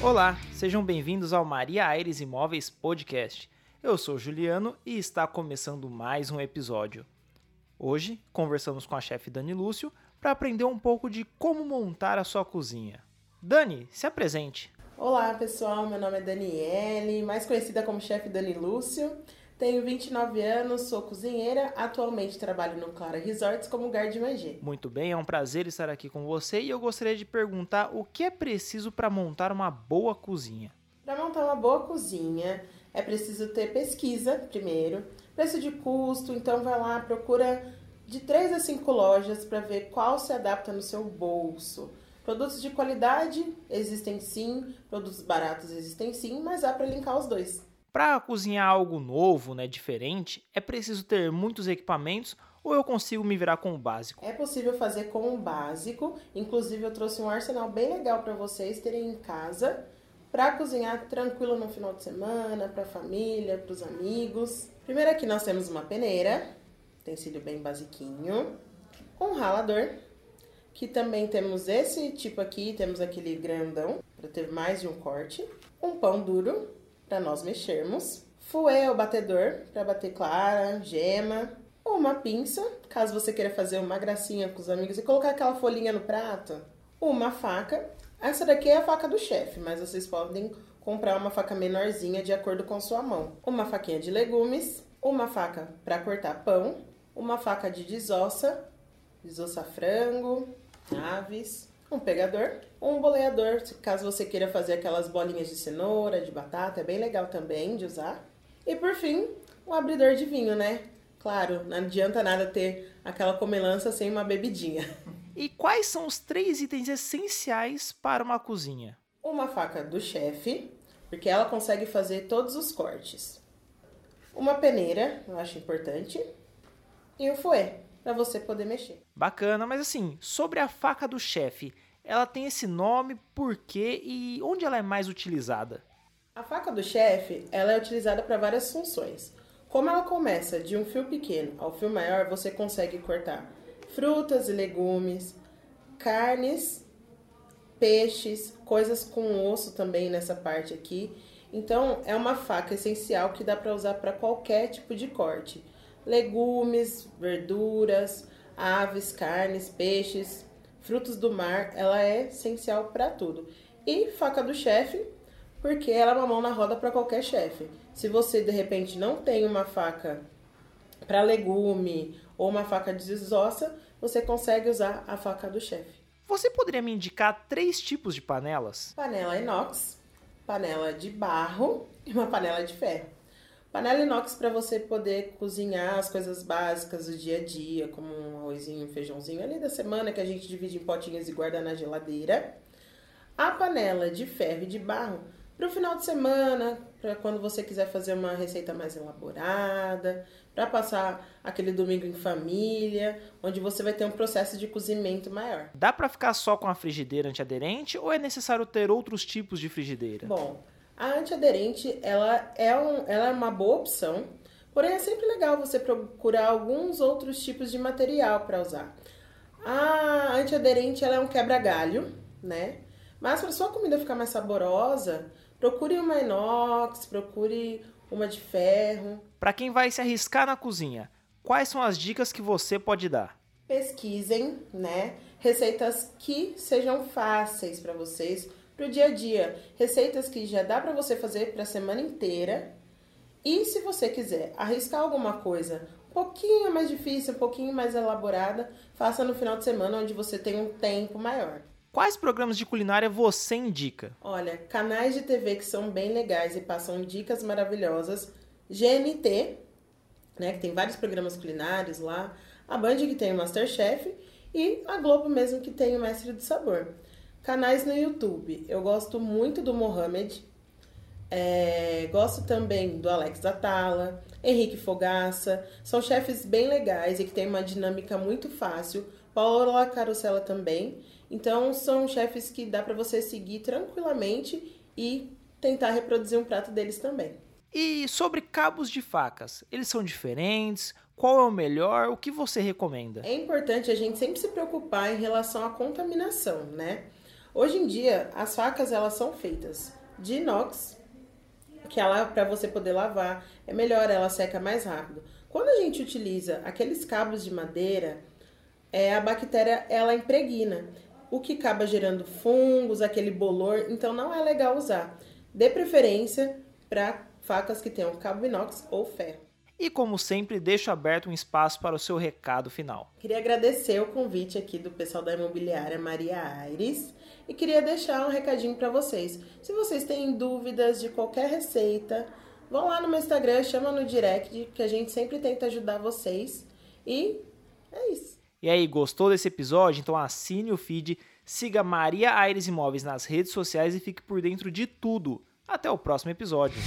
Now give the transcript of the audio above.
Olá, sejam bem-vindos ao Maria Aires Imóveis Podcast. Eu sou Juliano e está começando mais um episódio. Hoje conversamos com a chefe Dani Lúcio para aprender um pouco de como montar a sua cozinha. Dani, se apresente. Olá pessoal, meu nome é Daniele, mais conhecida como chefe Dani Lúcio. Tenho 29 anos, sou cozinheira, atualmente trabalho no Clara Resorts como guarda magia. Muito bem, é um prazer estar aqui com você e eu gostaria de perguntar o que é preciso para montar uma boa cozinha. Para montar uma boa cozinha, é preciso ter pesquisa primeiro, preço de custo, então vai lá, procura de 3 a 5 lojas para ver qual se adapta no seu bolso. Produtos de qualidade existem sim, produtos baratos existem sim, mas dá para linkar os dois. Para cozinhar algo novo, né, diferente, é preciso ter muitos equipamentos ou eu consigo me virar com o básico? É possível fazer com o básico. Inclusive eu trouxe um arsenal bem legal para vocês terem em casa para cozinhar tranquilo no final de semana, para a família, para os amigos. Primeiro aqui nós temos uma peneira, sido bem basiquinho, um ralador, que também temos esse tipo aqui, temos aquele grandão para ter mais de um corte, um pão duro para nós mexermos, fouet ou batedor para bater clara, gema, uma pinça, caso você queira fazer uma gracinha com os amigos e colocar aquela folhinha no prato, uma faca. Essa daqui é a faca do chefe, mas vocês podem comprar uma faca menorzinha de acordo com sua mão. Uma faquinha de legumes, uma faca para cortar pão, uma faca de desossa, desossa frango, aves, um pegador, um boleador, caso você queira fazer aquelas bolinhas de cenoura, de batata, é bem legal também de usar. E por fim, um abridor de vinho, né? Claro, não adianta nada ter aquela comelança sem uma bebidinha. E quais são os três itens essenciais para uma cozinha? Uma faca do chefe, porque ela consegue fazer todos os cortes. Uma peneira, eu acho importante. E o fouet, para você poder mexer. Bacana, mas assim, sobre a faca do chefe, ela tem esse nome, por quê e onde ela é mais utilizada? A faca do chefe, ela é utilizada para várias funções. Como ela começa de um fio pequeno ao fio maior, você consegue cortar frutas e legumes, carnes, peixes, coisas com osso também nessa parte aqui. Então, é uma faca essencial que dá para usar para qualquer tipo de corte legumes, verduras, aves, carnes, peixes, frutos do mar, ela é essencial para tudo. E faca do chefe, porque ela é uma mão na roda para qualquer chefe. Se você de repente não tem uma faca para legume ou uma faca de desossa, você consegue usar a faca do chefe. Você poderia me indicar três tipos de panelas? Panela inox, panela de barro e uma panela de ferro. Panela inox para você poder cozinhar as coisas básicas do dia a dia, como um arrozinho, um feijãozinho ali da semana que a gente divide em potinhas e guarda na geladeira. A panela de ferro e de barro para o final de semana, para quando você quiser fazer uma receita mais elaborada, para passar aquele domingo em família, onde você vai ter um processo de cozimento maior. Dá para ficar só com a frigideira antiaderente ou é necessário ter outros tipos de frigideira? Bom, a antiaderente, ela é, um, ela é uma boa opção, porém é sempre legal você procurar alguns outros tipos de material para usar. A antiaderente, ela é um quebra-galho, né? Mas para sua comida ficar mais saborosa, procure uma inox, procure uma de ferro. Para quem vai se arriscar na cozinha, quais são as dicas que você pode dar? Pesquisem, né? Receitas que sejam fáceis para vocês, para o dia a dia. Receitas que já dá para você fazer para a semana inteira. E se você quiser arriscar alguma coisa um pouquinho mais difícil, um pouquinho mais elaborada, faça no final de semana onde você tem um tempo maior. Quais programas de culinária você indica? Olha, canais de TV que são bem legais e passam dicas maravilhosas. GNT, né, que tem vários programas culinários lá. A Band que tem o Masterchef e a Globo mesmo que tem o Mestre do Sabor. Canais no YouTube. Eu gosto muito do Mohamed. É, gosto também do Alex Atala, Henrique Fogaça. São chefes bem legais e que tem uma dinâmica muito fácil. Paola Carosella também. Então são chefes que dá para você seguir tranquilamente e tentar reproduzir um prato deles também. E sobre cabos de facas, eles são diferentes? Qual é o melhor? O que você recomenda? É importante a gente sempre se preocupar em relação à contaminação, né? Hoje em dia, as facas elas são feitas de inox, que ela para você poder lavar é melhor, ela seca mais rápido. Quando a gente utiliza aqueles cabos de madeira, é, a bactéria ela impregna, o que acaba gerando fungos, aquele bolor, então não é legal usar. Dê preferência para facas que tenham cabo inox ou ferro. E como sempre, deixo aberto um espaço para o seu recado final. Queria agradecer o convite aqui do pessoal da imobiliária Maria Aires e queria deixar um recadinho para vocês. Se vocês têm dúvidas de qualquer receita, vão lá no meu Instagram, chama no direct, que a gente sempre tenta ajudar vocês. E é isso. E aí, gostou desse episódio? Então assine o feed, siga Maria Aires Imóveis nas redes sociais e fique por dentro de tudo. Até o próximo episódio.